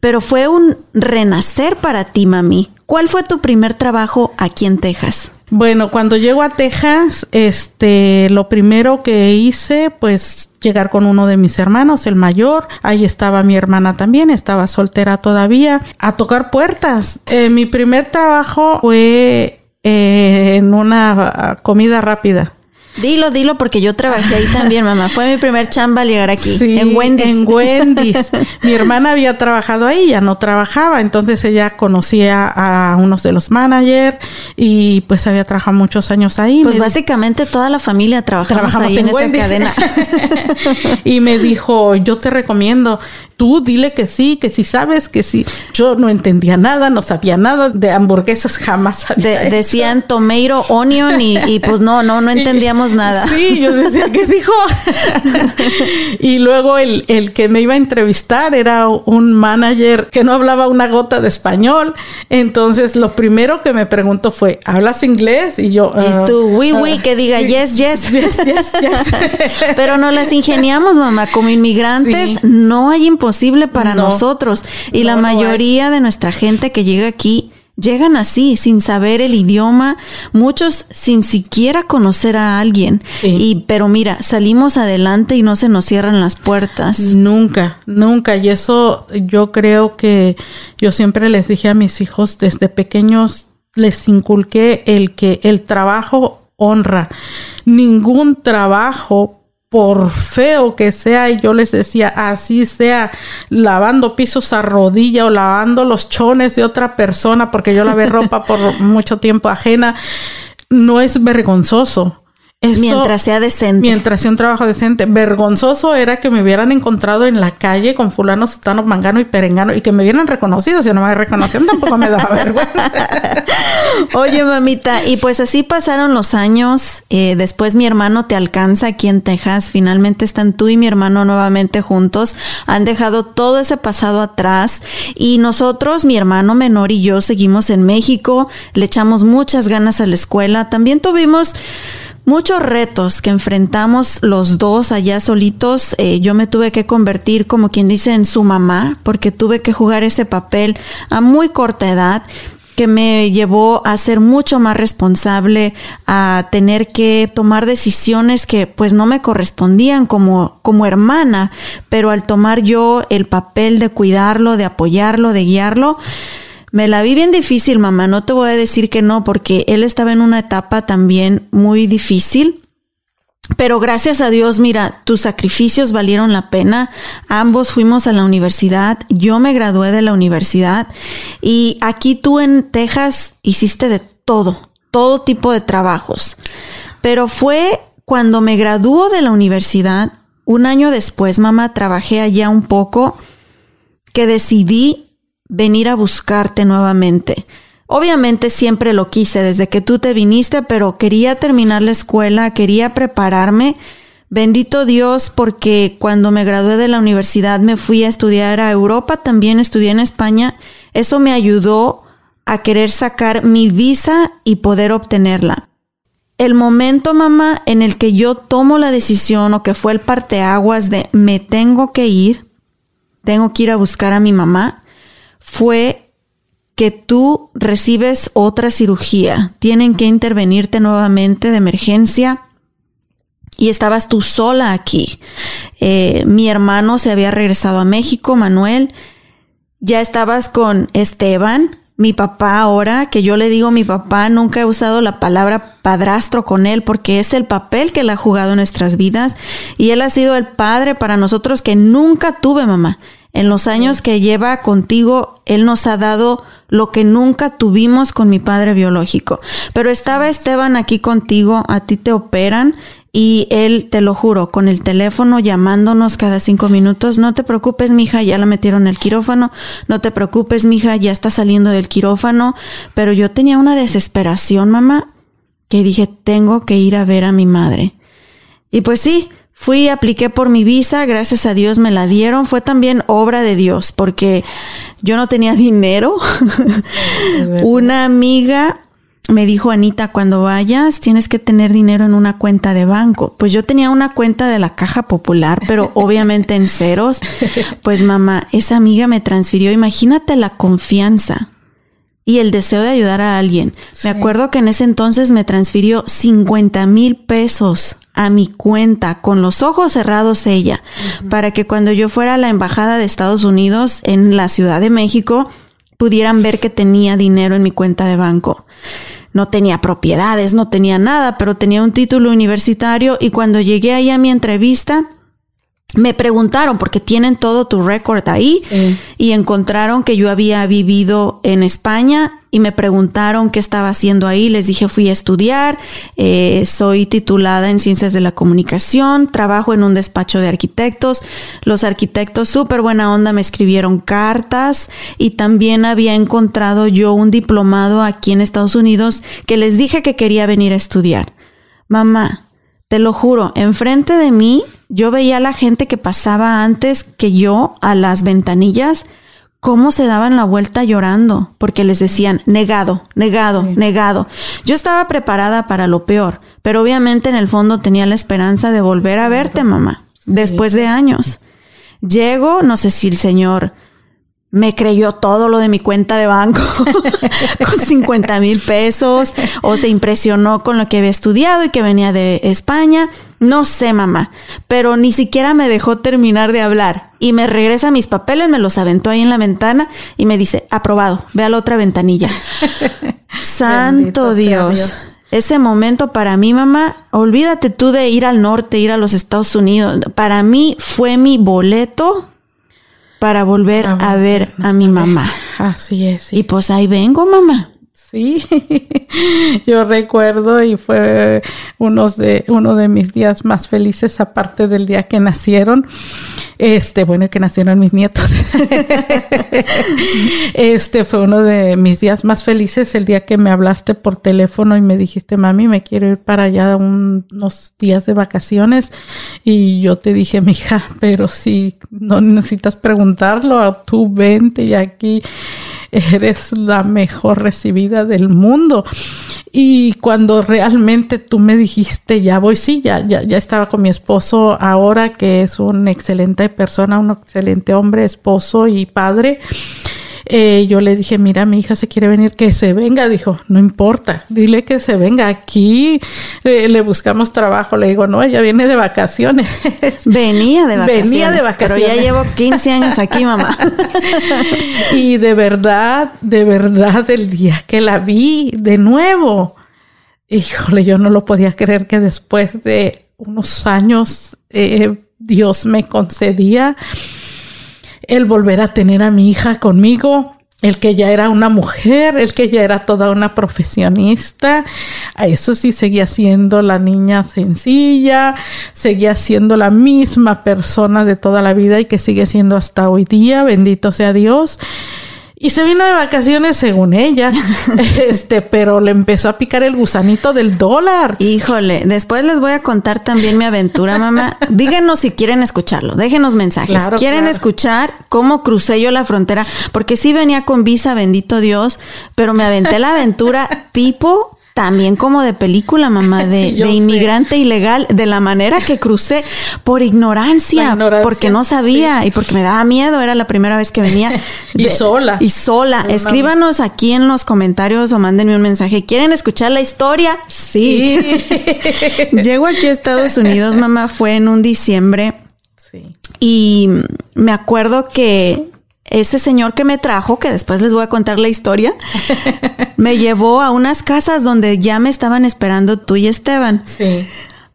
[SPEAKER 2] pero fue un renacer para ti, mami. ¿Cuál fue tu primer trabajo aquí en Texas?
[SPEAKER 3] Bueno, cuando llego a Texas, este, lo primero que hice, pues, llegar con uno de mis hermanos, el mayor. Ahí estaba mi hermana también, estaba soltera todavía, a tocar puertas. Eh, mi primer trabajo fue eh, en una comida rápida.
[SPEAKER 2] Dilo, dilo, porque yo trabajé ahí también, mamá. Fue mi primer chamba al llegar aquí,
[SPEAKER 3] Sí,
[SPEAKER 2] en Wendy's.
[SPEAKER 3] En Wendy's. Mi hermana había trabajado ahí, ya no trabajaba, entonces ella conocía a unos de los managers y pues había trabajado muchos años ahí.
[SPEAKER 2] Pues
[SPEAKER 3] Me-
[SPEAKER 2] básicamente toda la familia trabajamos,
[SPEAKER 3] trabajamos
[SPEAKER 2] ahí en,
[SPEAKER 3] en
[SPEAKER 2] esa cadena.
[SPEAKER 3] y me dijo, yo te recomiendo, tú dile que sí, que sí sabes, que sí. Yo no entendía nada, no sabía nada de hamburguesas, jamás
[SPEAKER 2] De-
[SPEAKER 3] hecho.
[SPEAKER 2] decían tomato, onion y, y pues no, no, no entendíamos nada.
[SPEAKER 3] Sí, yo decía, ¿qué dijo? y luego el, el que me iba a entrevistar era un manager que no hablaba una gota de español. Entonces, lo primero que me preguntó fue, ¿hablas inglés? Y yo...
[SPEAKER 2] Y
[SPEAKER 3] "Ah,
[SPEAKER 2] tú, oui, oui,
[SPEAKER 3] ah,
[SPEAKER 2] que diga yes, yes.
[SPEAKER 3] Yes, yes, yes.
[SPEAKER 2] Pero no las ingeniamos, mamá. Como inmigrantes
[SPEAKER 3] Sí.
[SPEAKER 2] no hay imposible para
[SPEAKER 3] No.
[SPEAKER 2] nosotros. Y
[SPEAKER 3] No,
[SPEAKER 2] la
[SPEAKER 3] no
[SPEAKER 2] mayoría de nuestra gente que llega aquí llegan así, sin saber el idioma, muchos sin siquiera conocer a alguien.
[SPEAKER 3] Sí.
[SPEAKER 2] Y pero mira, salimos adelante y no se nos cierran las puertas.
[SPEAKER 3] Nunca, nunca. Y eso yo creo que yo siempre les dije a mis hijos desde pequeños, les inculqué el que el trabajo honra. Ningún trabajo por feo que sea, y yo les decía, así sea, lavando pisos a rodilla o lavando los chones de otra persona, porque yo lavé ropa por mucho tiempo ajena, no es vergonzoso
[SPEAKER 2] mientras sea decente.
[SPEAKER 3] Mientras sea un trabajo decente. Vergonzoso era que me hubieran encontrado en la calle con fulano, sutano, mangano y perengano y que me hubieran reconocido. Si no me reconocían tampoco me daba vergüenza.
[SPEAKER 2] Oye, mamita, y pues así pasaron los años. Eh, después mi hermano te alcanza aquí en Texas. Finalmente están tú y mi hermano nuevamente juntos. Han dejado todo ese pasado atrás. Y nosotros, mi hermano menor y yo, seguimos en México. Le echamos muchas ganas a la escuela. También tuvimos muchos retos que enfrentamos los dos allá solitos. Eh, yo me tuve que convertir, como quien dice, en su mamá, porque tuve que jugar ese papel a muy corta edad que me llevó a ser mucho más responsable, a tener que tomar decisiones que pues no me correspondían como, como hermana, pero al tomar yo el papel de cuidarlo, de apoyarlo, de guiarlo, me la vi bien difícil, mamá. No te voy a decir que no, porque él estaba en una etapa también muy difícil. Pero gracias a Dios, mira, tus sacrificios valieron la pena. Ambos fuimos a la universidad. Yo me gradué de la universidad. Y aquí tú en Texas hiciste de todo, todo tipo de trabajos. Pero fue cuando me graduó de la universidad, un año después, mamá, trabajé allá un poco, que decidí venir a buscarte nuevamente. Obviamente siempre lo quise desde que tú te viniste, pero quería terminar la escuela, quería prepararme. Bendito Dios porque cuando me gradué de la universidad me fui a estudiar a Europa, también estudié en España. Eso me ayudó a querer sacar mi visa y poder obtenerla. El momento, mamá, en el que yo tomo la decisión o que fue el parteaguas de me tengo que ir, tengo que ir a buscar a mi mamá, fue que tú recibes otra cirugía, tienen que intervenirte nuevamente de emergencia y estabas tú sola aquí. Eh, mi hermano se había regresado a México, Manuel, ya estabas con Esteban, mi papá ahora, que yo le digo mi papá, nunca he usado la palabra padrastro con él porque es el papel que él ha jugado en nuestras vidas y él ha sido el padre para nosotros que nunca tuve mamá. En los años que lleva contigo, Él nos ha dado lo que nunca tuvimos con mi padre biológico. Pero estaba Esteban aquí contigo, a ti te operan y él, te lo juro, con el teléfono llamándonos cada cinco minutos, no te preocupes, mija, ya la metieron el quirófano, no te preocupes, mija, ya está saliendo del quirófano. Pero yo tenía una desesperación, mamá, que dije, tengo que ir a ver a mi madre. Y pues sí, Fui, apliqué por mi visa, gracias a Dios me la dieron. Fue también obra de Dios porque yo no tenía dinero. una amiga me dijo, Anita, cuando vayas tienes que tener dinero en una cuenta de banco. Pues yo tenía una cuenta de la caja popular, pero obviamente en ceros. Pues mamá, esa amiga me transfirió, imagínate la confianza y el deseo de ayudar a alguien. Me acuerdo que en ese entonces me transfirió 50 mil pesos a mi cuenta con los ojos cerrados ella, para que cuando yo fuera a la embajada de Estados Unidos en la Ciudad de México pudieran ver que tenía dinero en mi cuenta de banco. No tenía propiedades, no tenía nada, pero tenía un título universitario y cuando llegué ahí a mi entrevista, me preguntaron, porque tienen todo tu récord ahí, y encontraron que yo había vivido en España y me preguntaron qué estaba haciendo ahí. Les dije, fui a estudiar, eh, soy titulada en ciencias de la comunicación, trabajo en un despacho de arquitectos. Los arquitectos, súper buena onda, me escribieron cartas y también había encontrado yo un diplomado aquí en Estados Unidos que les dije que quería venir a estudiar. Mamá, te lo juro, enfrente de mí yo veía a la gente que pasaba antes que yo a las ventanillas, cómo se daban la vuelta llorando, porque les decían, negado, negado, negado. Yo estaba preparada para lo peor, pero obviamente en el fondo tenía la esperanza de volver a verte, mamá, después de años. Llego, no sé si el señor me creyó todo lo de mi cuenta de banco con 50 mil pesos o se impresionó con lo que había estudiado y que venía de España. No sé, mamá, pero ni siquiera me dejó terminar de hablar y me regresa mis papeles, me los aventó ahí en la ventana y me dice, aprobado, ve a la otra ventanilla. Santo Dios. Ese momento para mí, mamá, olvídate tú de ir al norte, ir a los Estados Unidos. Para mí fue mi boleto para volver a ver a mi mamá.
[SPEAKER 3] Así es. sí.
[SPEAKER 2] Y pues ahí vengo, mamá.
[SPEAKER 3] Sí, yo recuerdo y fue unos de, uno de mis días más felices, aparte del día que nacieron. Este, bueno, que nacieron mis nietos. este fue uno de mis días más felices, el día que me hablaste por teléfono y me dijiste, mami, me quiero ir para allá un- unos días de vacaciones. Y yo te dije, mija, pero si no necesitas preguntarlo, tú vente y aquí eres la mejor recibida del mundo. Y cuando realmente tú me dijiste, ya voy, sí, ya, ya, ya estaba con mi esposo ahora, que es un excelente persona, un excelente hombre, esposo y padre. Eh, yo le dije, mira, mi hija se quiere venir, que se venga. Dijo, no importa, dile que se venga. Aquí eh, le buscamos trabajo. Le digo, no, ella viene de vacaciones.
[SPEAKER 2] Venía de vacaciones.
[SPEAKER 3] Venía de
[SPEAKER 2] Pero
[SPEAKER 3] vacaciones.
[SPEAKER 2] ya llevo 15 años aquí, mamá.
[SPEAKER 3] y de verdad, de verdad, el día que la vi de nuevo, híjole, yo no lo podía creer que después de unos años eh, Dios me concedía el volver a tener a mi hija conmigo. El que ya era una mujer, el que ya era toda una profesionista, a eso sí seguía siendo la niña sencilla, seguía siendo la misma persona de toda la vida y que sigue siendo hasta hoy día, bendito sea Dios. Y se vino de vacaciones según ella, este, pero le empezó a picar el gusanito del dólar.
[SPEAKER 2] Híjole, después les voy a contar también mi aventura, mamá. Díganos si quieren escucharlo, déjenos mensajes.
[SPEAKER 3] Claro,
[SPEAKER 2] ¿Quieren
[SPEAKER 3] claro.
[SPEAKER 2] escuchar cómo crucé yo la frontera? Porque sí venía con visa, bendito Dios, pero me aventé la aventura tipo también como de película, mamá, de,
[SPEAKER 3] Sí, sé.
[SPEAKER 2] inmigrante ilegal, de la manera que crucé por ignorancia, porque no sabía y porque me daba miedo, era la primera vez que venía.
[SPEAKER 3] Y
[SPEAKER 2] De-
[SPEAKER 3] sola.
[SPEAKER 2] Y sola. Escríbanos aquí en los comentarios o mándenme un mensaje. ¿Quieren escuchar la historia? Sí. Llego aquí a Estados Unidos, mamá, fue en un diciembre
[SPEAKER 3] Sí.
[SPEAKER 2] y me acuerdo que ese señor que me trajo, que después les voy a contar la historia, me llevó a unas casas donde ya me estaban esperando tú y Esteban.
[SPEAKER 3] Sí.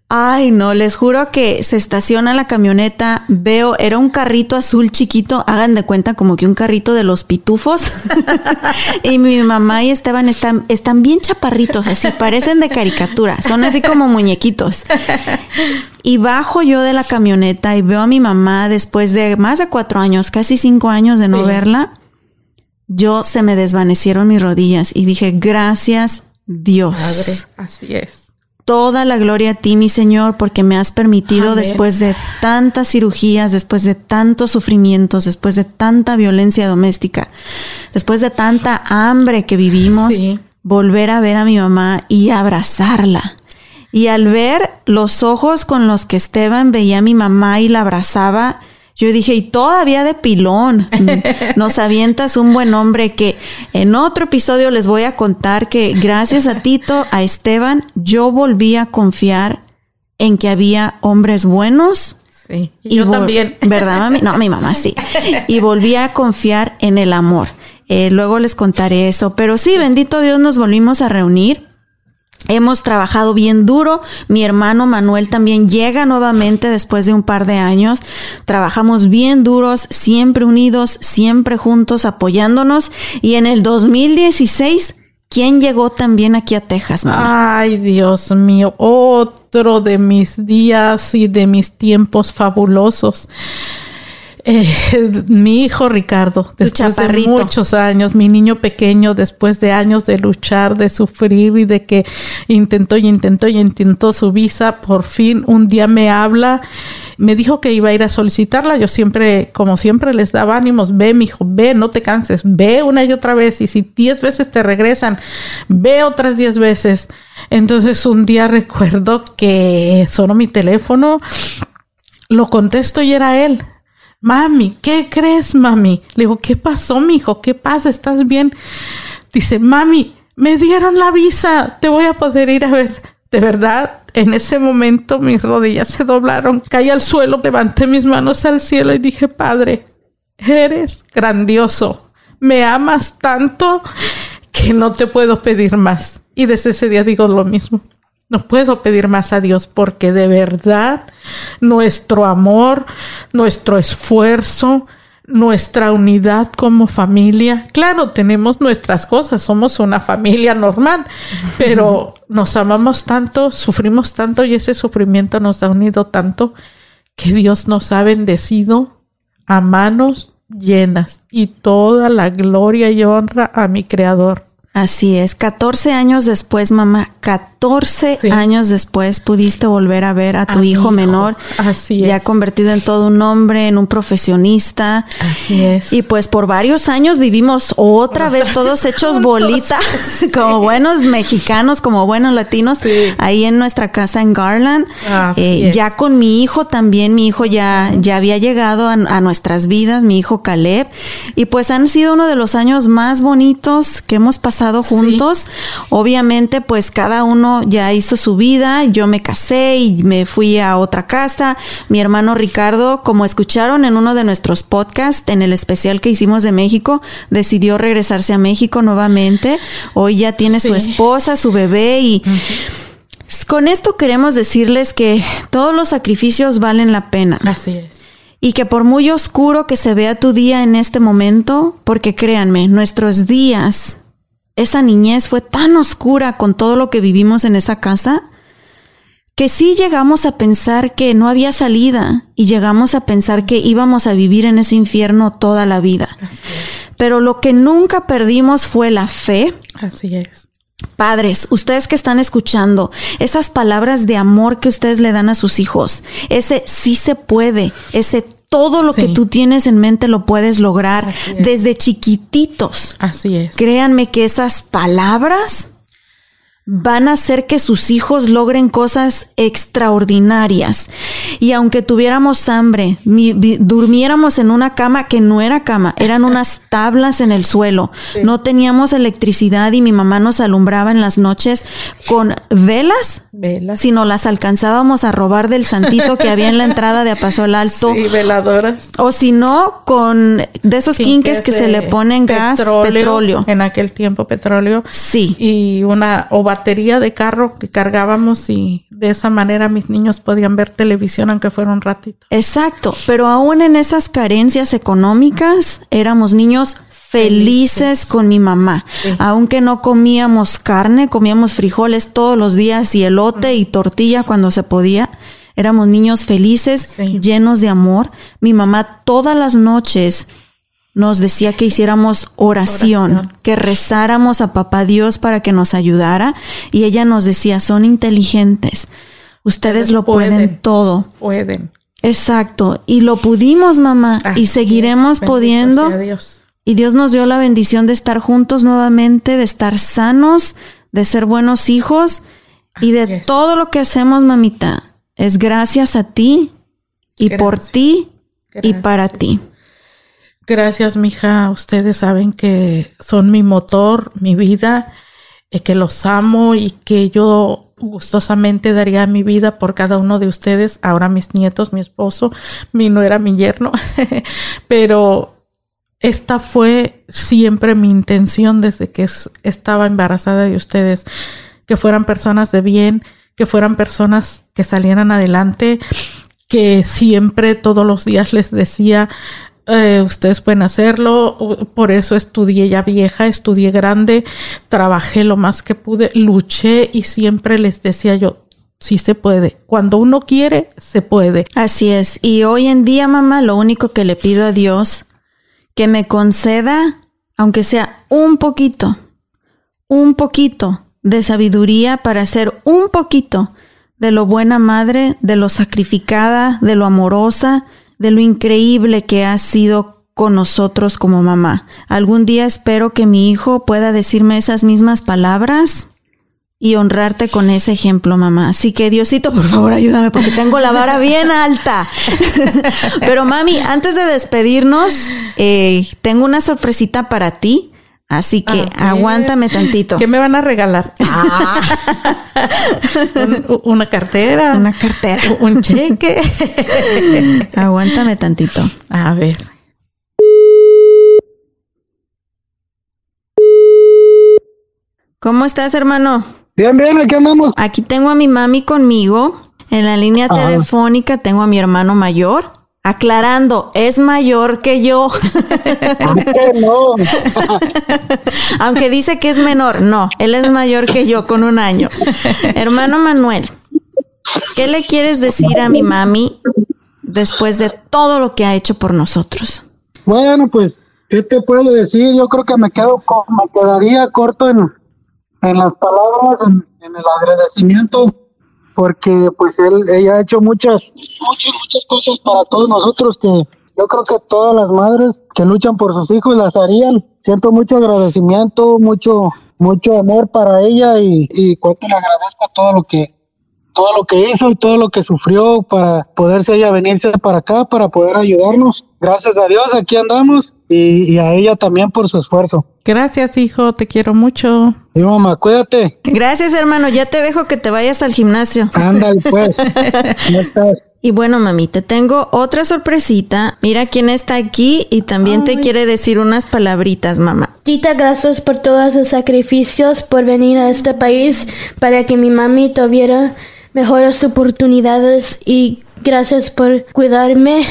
[SPEAKER 2] Ay, no, les juro que se estaciona la camioneta, veo, era un carrito azul chiquito, hagan de cuenta como que un carrito de los pitufos. y mi mamá y Esteban están, están bien chaparritos, así, parecen de caricatura, son así como muñequitos. Y bajo yo de la camioneta y veo a mi mamá después de más de cuatro años, casi cinco años de no
[SPEAKER 3] Sí.
[SPEAKER 2] verla. Yo se me desvanecieron mis rodillas y dije, gracias Dios.
[SPEAKER 3] Padre, así es.
[SPEAKER 2] Toda la gloria a ti, mi Señor, porque me has permitido
[SPEAKER 3] Amén.
[SPEAKER 2] después de tantas cirugías, después de tantos sufrimientos, después de tanta violencia doméstica, después de tanta hambre que vivimos,
[SPEAKER 3] Sí.
[SPEAKER 2] volver a ver a mi mamá y abrazarla. Y al ver los ojos con los que Esteban veía a mi mamá y la abrazaba, yo dije, y todavía de pilón, nos avientas un buen hombre que en otro episodio les voy a contar que gracias a Tito, a Esteban, yo volví a confiar en que había hombres buenos.
[SPEAKER 3] Sí. Y yo también.
[SPEAKER 2] ¿Verdad, mami? No, mi mamá sí. Y volví a confiar en el amor. Eh, luego les contaré eso. Pero sí, bendito Dios, nos volvimos a reunir. Hemos trabajado bien duro. Mi hermano Manuel también llega nuevamente después de un par de años. Trabajamos bien duros, siempre unidos, siempre juntos, apoyándonos. Y en el 2016, ¿quién llegó también aquí a Texas?
[SPEAKER 3] Ay, Dios mío, otro de mis días y de mis tiempos fabulosos. Eh, mi hijo Ricardo, después de muchos años, mi niño pequeño, después de años de luchar, de sufrir y de que intentó y intentó y intentó su visa, por fin un día me habla, me dijo que iba a ir a solicitarla. Yo siempre, como siempre, les daba ánimos, ve, mi hijo, ve, no te canses, ve una y otra vez y si diez veces te regresan, ve otras diez veces. Entonces un día recuerdo que sonó mi teléfono, lo contesto y era él. Mami, ¿qué crees, mami? Le digo, ¿qué pasó, mijo? ¿Qué pasa? ¿Estás bien? Dice, mami, me dieron la visa, te voy a poder ir a ver. De verdad, en ese momento mis rodillas se doblaron, caí al suelo, levanté mis manos al cielo y dije, Padre, eres grandioso, me amas tanto que no te puedo pedir más. Y desde ese día digo lo mismo. No puedo pedir más a Dios porque de verdad nuestro amor, nuestro esfuerzo, nuestra unidad como familia, claro, tenemos nuestras cosas, somos una familia normal, pero nos amamos tanto, sufrimos tanto y ese sufrimiento nos ha unido tanto que Dios nos ha bendecido a manos llenas y toda la gloria y honra a mi Creador.
[SPEAKER 2] Así es, 14 años después, mamá, 14
[SPEAKER 3] Sí.
[SPEAKER 2] años después pudiste volver a ver a tu
[SPEAKER 3] A
[SPEAKER 2] hijo,
[SPEAKER 3] hijo,
[SPEAKER 2] menor,
[SPEAKER 3] así
[SPEAKER 2] ya
[SPEAKER 3] es.
[SPEAKER 2] convertido en todo un hombre, en un profesionista.
[SPEAKER 3] Así es.
[SPEAKER 2] Y pues por varios años vivimos otra vez todos hechos bolita, como buenos mexicanos, como buenos latinos,
[SPEAKER 3] Sí.
[SPEAKER 2] ahí en nuestra casa en Garland.
[SPEAKER 3] Así
[SPEAKER 2] Eh,
[SPEAKER 3] es.
[SPEAKER 2] ya con mi hijo también, mi hijo ya, ya había llegado a, a nuestras vidas, mi hijo Caleb. Y pues han sido uno de los años más bonitos que hemos pasado juntos. Obviamente, pues cada uno ya hizo su vida. Yo me casé y me fui a otra casa. Mi hermano Ricardo, como escucharon en uno de nuestros podcasts, en el especial que hicimos de México, decidió regresarse a México nuevamente. Hoy ya tiene su esposa, su bebé y con esto queremos decirles que todos los sacrificios valen la pena
[SPEAKER 3] Así es.
[SPEAKER 2] y que por muy oscuro que se vea tu día en este momento, porque créanme, nuestros días, esa niñez fue tan oscura con todo lo que vivimos en esa casa, que sí llegamos a pensar que no había salida y llegamos a pensar que íbamos a vivir en ese infierno toda la vida. Pero lo que nunca perdimos fue la fe,
[SPEAKER 3] Así es.
[SPEAKER 2] Padres, ustedes que están escuchando, esas palabras de amor que ustedes le dan a sus hijos, ese sí se puede, ese todo lo que tú tienes en mente lo puedes lograr desde chiquititos.
[SPEAKER 3] Así es.
[SPEAKER 2] Créanme que esas palabras van a hacer que sus hijos logren cosas extraordinarias. Y aunque tuviéramos hambre, mi- vi- durmiéramos en una cama que no era cama, eran unas tablas en el suelo. No teníamos electricidad y mi mamá nos alumbraba en las noches con velas.
[SPEAKER 3] Velas.
[SPEAKER 2] Si no las alcanzábamos a robar del santito que había en la entrada de Apaso al Alto.
[SPEAKER 3] Sí, veladoras.
[SPEAKER 2] O si no, con de esos quinques que se le ponen gas, petróleo.
[SPEAKER 3] En aquel tiempo petróleo.
[SPEAKER 2] Sí.
[SPEAKER 3] Y una o batería de carro que cargábamos y de esa manera mis niños podían ver televisión aunque fuera un ratito.
[SPEAKER 2] Exacto, pero aún en esas carencias económicas éramos niños felices con mi mamá. Aunque no comíamos carne, comíamos frijoles todos los días y elote y tortilla cuando se podía. Éramos niños felices,
[SPEAKER 3] Sí.
[SPEAKER 2] llenos de amor. Mi mamá todas las noches nos decía que hiciéramos oración,
[SPEAKER 3] Oración.
[SPEAKER 2] que rezáramos a papá Dios para que nos ayudara y ella nos decía, son inteligentes. Ustedes,
[SPEAKER 3] Ustedes
[SPEAKER 2] lo pueden
[SPEAKER 3] pueden.
[SPEAKER 2] todo.
[SPEAKER 3] Pueden.
[SPEAKER 2] Exacto, y lo pudimos, mamá, y seguiremos pudiendo.
[SPEAKER 3] Dios.
[SPEAKER 2] Y Dios nos dio la bendición de estar juntos nuevamente, de estar sanos, de ser buenos hijos y de todo lo que hacemos, mamita. Es gracias a ti y por
[SPEAKER 3] Gracias.
[SPEAKER 2] ti y para ti.
[SPEAKER 3] Gracias, mija. Ustedes saben que son mi motor, mi vida, y que los amo y que yo gustosamente daría mi vida por cada uno de ustedes. Ahora mis nietos, mi esposo, mi nuera, mi yerno. Pero esta fue siempre mi intención desde que es- estaba embarazada de ustedes, que fueran personas de bien, que fueran personas que salieran adelante, que siempre todos los días les decía, eh, ustedes pueden hacerlo, por eso estudié ya vieja, estudié grande, trabajé lo más que pude, luché y siempre les decía yo, sí se puede, cuando uno quiere, se puede.
[SPEAKER 2] Así es. Y hoy en día, mamá, lo único que le pido a Dios, que me conceda, aunque sea un poquito, un poquito de sabiduría para ser un poquito de lo buena madre, de lo sacrificada, de lo amorosa, de lo increíble que ha sido con nosotros como mamá. Algún día espero que mi hijo pueda decirme esas mismas palabras y honrarte con ese ejemplo, mamá. Así que Diosito, por favor, ayúdame porque tengo la vara bien alta. Pero mami, antes de despedirnos, eh, tengo una sorpresita para ti. Así que
[SPEAKER 3] A ver.
[SPEAKER 2] aguántame tantito.
[SPEAKER 3] ¿Qué me van a regalar? Un- una cartera.
[SPEAKER 2] Una cartera.
[SPEAKER 3] Un cheque.
[SPEAKER 2] Aguántame tantito.
[SPEAKER 3] A ver.
[SPEAKER 2] ¿Cómo estás, hermano?
[SPEAKER 4] Bien, bien, aquí andamos.
[SPEAKER 2] Aquí tengo a mi mami conmigo. En la línea
[SPEAKER 4] Ajá.
[SPEAKER 2] telefónica tengo a mi hermano mayor. Aclarando, es mayor que yo.
[SPEAKER 4] ¿Por qué no?
[SPEAKER 2] Aunque dice que es menor. No, él es mayor que yo con un año. Hermano Manuel, ¿qué le quieres decir a mi mami después de todo lo que ha hecho por nosotros?
[SPEAKER 4] Bueno, pues, ¿qué te puedo decir? Yo creo que me quedo, me quedaría corto en, en las palabras, en, en el agradecimiento, porque pues él, ella ha hecho muchas, muchas, muchas cosas para todos nosotros que yo creo que todas las madres que luchan por sus hijos las harían. Siento mucho agradecimiento, mucho, mucho amor para ella y, y cuánto le agradezco todo lo que, todo lo que hizo y todo lo que sufrió para poderse ella venirse para acá, para poder ayudarnos. Gracias a Dios, aquí andamos y, y a ella también por su esfuerzo.
[SPEAKER 3] Gracias, hijo, te quiero mucho.
[SPEAKER 4] Y mamá, cuídate.
[SPEAKER 2] Gracias, hermano. Ya te dejo que te vayas al gimnasio.
[SPEAKER 4] Ándale, pues. ¿Cómo estás?
[SPEAKER 2] Y bueno, mami, te tengo otra sorpresita. Mira quién está aquí y también te quiere decir unas palabritas, mamá.
[SPEAKER 5] Tita, gracias por todos los sacrificios, por venir a este país para que mi mami tuviera mejores oportunidades y gracias por cuidarme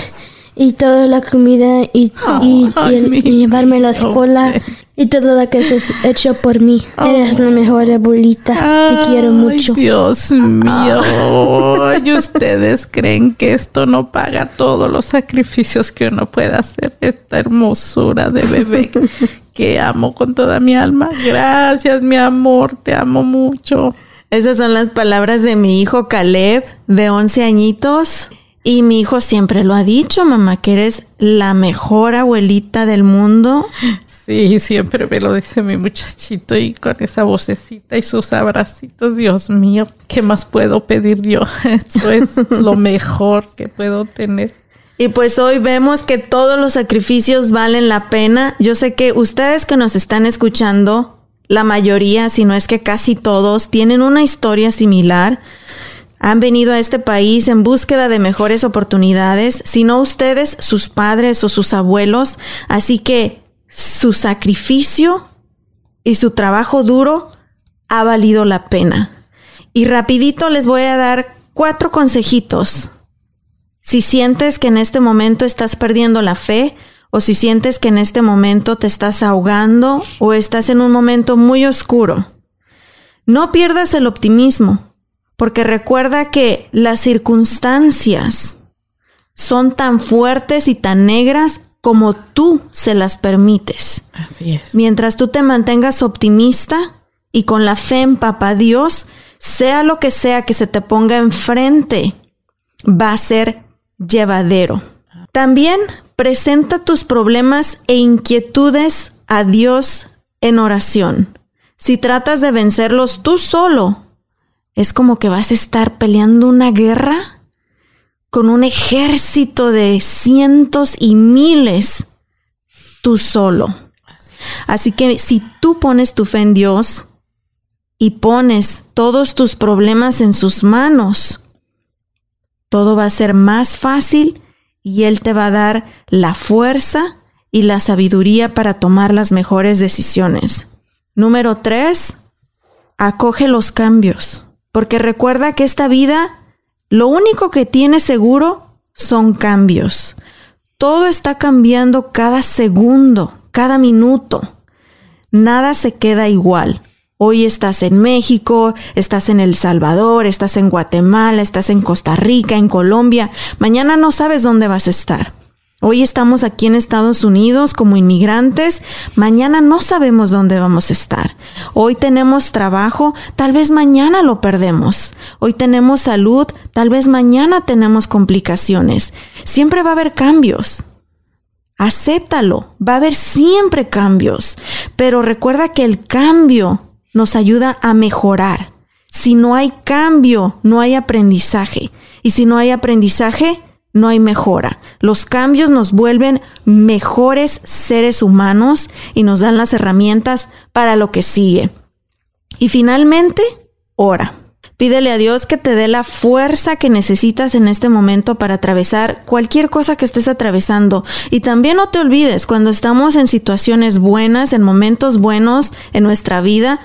[SPEAKER 5] y toda la comida y, y- y
[SPEAKER 3] ay,
[SPEAKER 5] el-
[SPEAKER 3] mi
[SPEAKER 5] y llevarme a la escuela y todo lo que has hecho por mí. Eres la mejor abuelita. Te quiero mucho.
[SPEAKER 3] Dios mío. ¿Y ustedes creen que esto no paga todos los sacrificios que uno puede hacer? Esta hermosura de bebé que amo con toda mi alma. Gracias, mi amor. Te amo mucho.
[SPEAKER 2] Esas son las palabras de mi hijo Caleb, de 11 añitos. Y mi hijo siempre lo ha dicho, mamá, que eres la mejor abuelita del mundo.
[SPEAKER 3] Sí, siempre me lo dice mi muchachito y con esa vocecita y sus abracitos. Dios mío, ¿qué más puedo pedir yo? Eso es lo mejor que puedo tener.
[SPEAKER 2] Y pues hoy vemos que todos los sacrificios valen la pena. Yo sé que ustedes que nos están escuchando, la mayoría, si no es que casi todos, tienen una historia similar. Han venido a este país en búsqueda de mejores oportunidades, si no ustedes, sus padres o sus abuelos. Así que su sacrificio y su trabajo duro ha valido la pena. Y rapidito les voy a dar cuatro consejitos si sientes que en este momento estás perdiendo la fe o si sientes que en este momento te estás ahogando o estás en un momento muy oscuro, no pierdas el optimismo, porque recuerda que las circunstancias son tan fuertes y tan negras como tú se las permites.
[SPEAKER 3] Así es.
[SPEAKER 2] Mientras tú te mantengas optimista y con la fe en Papá Dios, sea lo que sea que se te ponga enfrente, va a ser llevadero. También presenta tus problemas e inquietudes a Dios en oración. Si tratas de vencerlos tú solo, es como que vas a estar peleando una guerra con un ejército de cientos y miles tú solo. Así que si tú pones tu fe en Dios y pones todos tus problemas en sus manos, todo va a ser más fácil y Él te va a dar la fuerza y la sabiduría para tomar las mejores decisiones. Número tres, acoge los cambios, porque recuerda que esta vida, lo único que tiene seguro son cambios. Todo está cambiando cada segundo, cada minuto. Nada se queda igual. Hoy estás en México, estás en El Salvador, estás en Guatemala, estás en Costa Rica, en Colombia. Mañana no sabes dónde vas a estar. Hoy estamos aquí en Estados Unidos como inmigrantes, mañana no sabemos dónde vamos a estar. Hoy tenemos trabajo, tal vez mañana lo perdemos. Hoy tenemos salud, tal vez mañana tenemos complicaciones. Siempre va a haber cambios. Acéptalo, va a haber siempre cambios, pero recuerda que el cambio nos ayuda a mejorar. Si no hay cambio, no hay aprendizaje. Y si no hay aprendizaje, no hay mejora. Los cambios nos vuelven mejores seres humanos y nos dan las herramientas para lo que sigue. Y finalmente, ora. Pídele a Dios que te dé la fuerza que necesitas en este momento para atravesar cualquier cosa que estés atravesando. Y también no te olvides, cuando estamos en situaciones buenas, en momentos buenos en nuestra vida,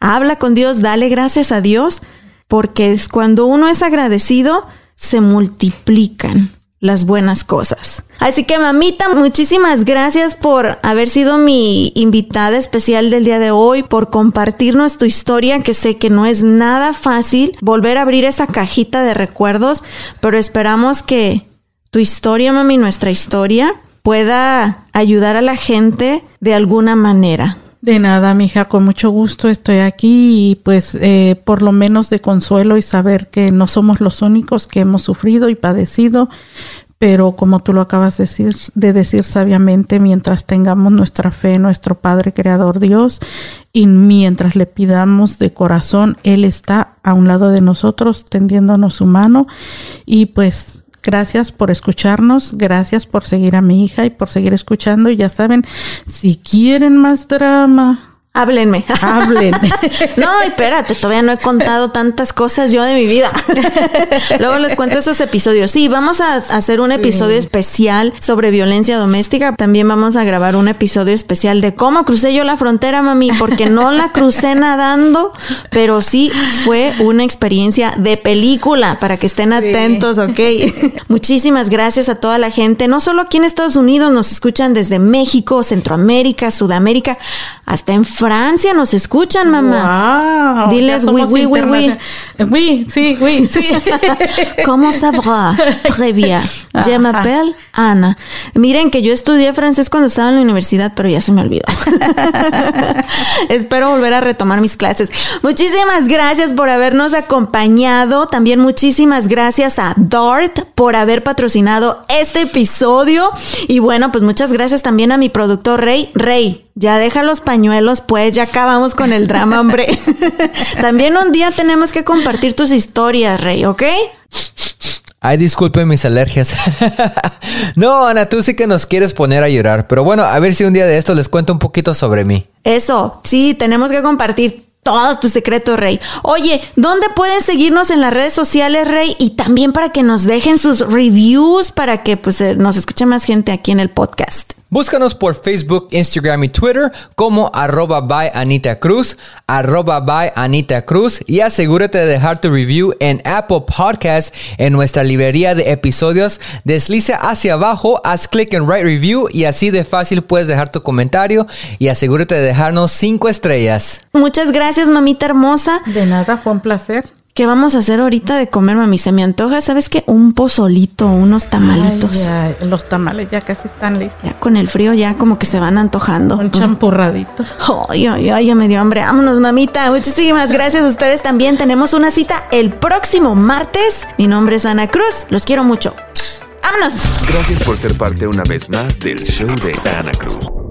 [SPEAKER 2] habla con Dios, dale gracias a Dios, porque es cuando uno es agradecido, se multiplican las buenas cosas. Así que mamita, muchísimas gracias por haber sido mi invitada especial del día de hoy, por compartirnos tu historia, que sé que no es nada fácil volver a abrir esa cajita de recuerdos, pero esperamos que tu historia, mami, nuestra historia, pueda ayudar a la gente de alguna manera.
[SPEAKER 3] De nada, mija, con mucho gusto estoy aquí y pues eh, por lo menos de consuelo y saber que no somos los únicos que hemos sufrido y padecido, pero como tú lo acabas de decir, de decir sabiamente, mientras tengamos nuestra fe en nuestro Padre Creador Dios y mientras le pidamos de corazón, Él está a un lado de nosotros tendiéndonos su mano y pues Gracias por escucharnos, gracias por seguir a mi hija y por seguir escuchando. Y ya saben, si quieren más drama,
[SPEAKER 2] Háblenme.
[SPEAKER 3] Háblenme.
[SPEAKER 2] no, espérate, todavía no he contado tantas cosas yo de mi vida. Luego les cuento esos episodios. Sí, vamos a hacer un episodio especial sobre violencia doméstica. También vamos a grabar un episodio especial de cómo crucé yo la frontera, mami, porque no la crucé nadando, pero sí fue una experiencia de película para que estén atentos, ¿ok? Muchísimas gracias a toda la gente, no solo aquí en Estados Unidos, nos escuchan desde México, Centroamérica, Sudamérica, hasta en Francia nos escuchan, mamá. Diles oui, oui, oui, oui.
[SPEAKER 3] Oui, sí, oui, sí.
[SPEAKER 2] ¿Cómo sabrá? Bien. Je m'appelle Ana. Miren que yo estudié francés cuando estaba en la universidad, pero ya se me olvidó. Espero volver a retomar mis clases. Muchísimas gracias por habernos acompañado. También muchísimas gracias a Dart por haber patrocinado este episodio. Y bueno, pues muchas gracias también a mi productor Rey. Rey, ya deja los pañuelos, pues ya acabamos con el drama, hombre. También un día tenemos que compartir tus historias, Rey, ¿ok?
[SPEAKER 6] Ay, disculpen mis alergias. no, Ana, tú sí que nos quieres poner a llorar. Pero bueno, a ver si un día de esto les cuento un poquito sobre mí.
[SPEAKER 2] Eso, sí, tenemos que compartir todos tus secretos, Rey. Oye, ¿dónde pueden seguirnos en las redes sociales, Rey? Y también para que nos dejen sus reviews para que pues eh, nos escuche más gente aquí en el podcast.
[SPEAKER 6] Búscanos por Facebook, Instagram y Twitter como arroba by Anita Cruz, arroba by Anita Cruz y asegúrate de dejar tu review en Apple Podcast en nuestra librería de episodios. Desliza hacia abajo, haz clic en Write Review y así de fácil puedes dejar tu comentario y asegúrate de dejarnos cinco estrellas.
[SPEAKER 2] Muchas gracias, mamita hermosa.
[SPEAKER 3] De nada, fue un placer.
[SPEAKER 2] ¿Qué vamos a hacer ahorita de comer, mami? Se me antoja, ¿sabes qué? Un pozolito, unos tamalitos.
[SPEAKER 3] Ay, ya, los tamales ya casi están listos.
[SPEAKER 2] Ya con el frío ya como que se van antojando.
[SPEAKER 3] Un champurradito.
[SPEAKER 2] Ay, ay, ay, ya me dio hambre. Vámonos, mamita. Muchísimas gracias a ustedes también. Tenemos una cita el próximo martes. Mi nombre es Ana Cruz. Los quiero mucho. ¡Vámonos!
[SPEAKER 1] Gracias por ser parte una vez más del show de Ana Cruz.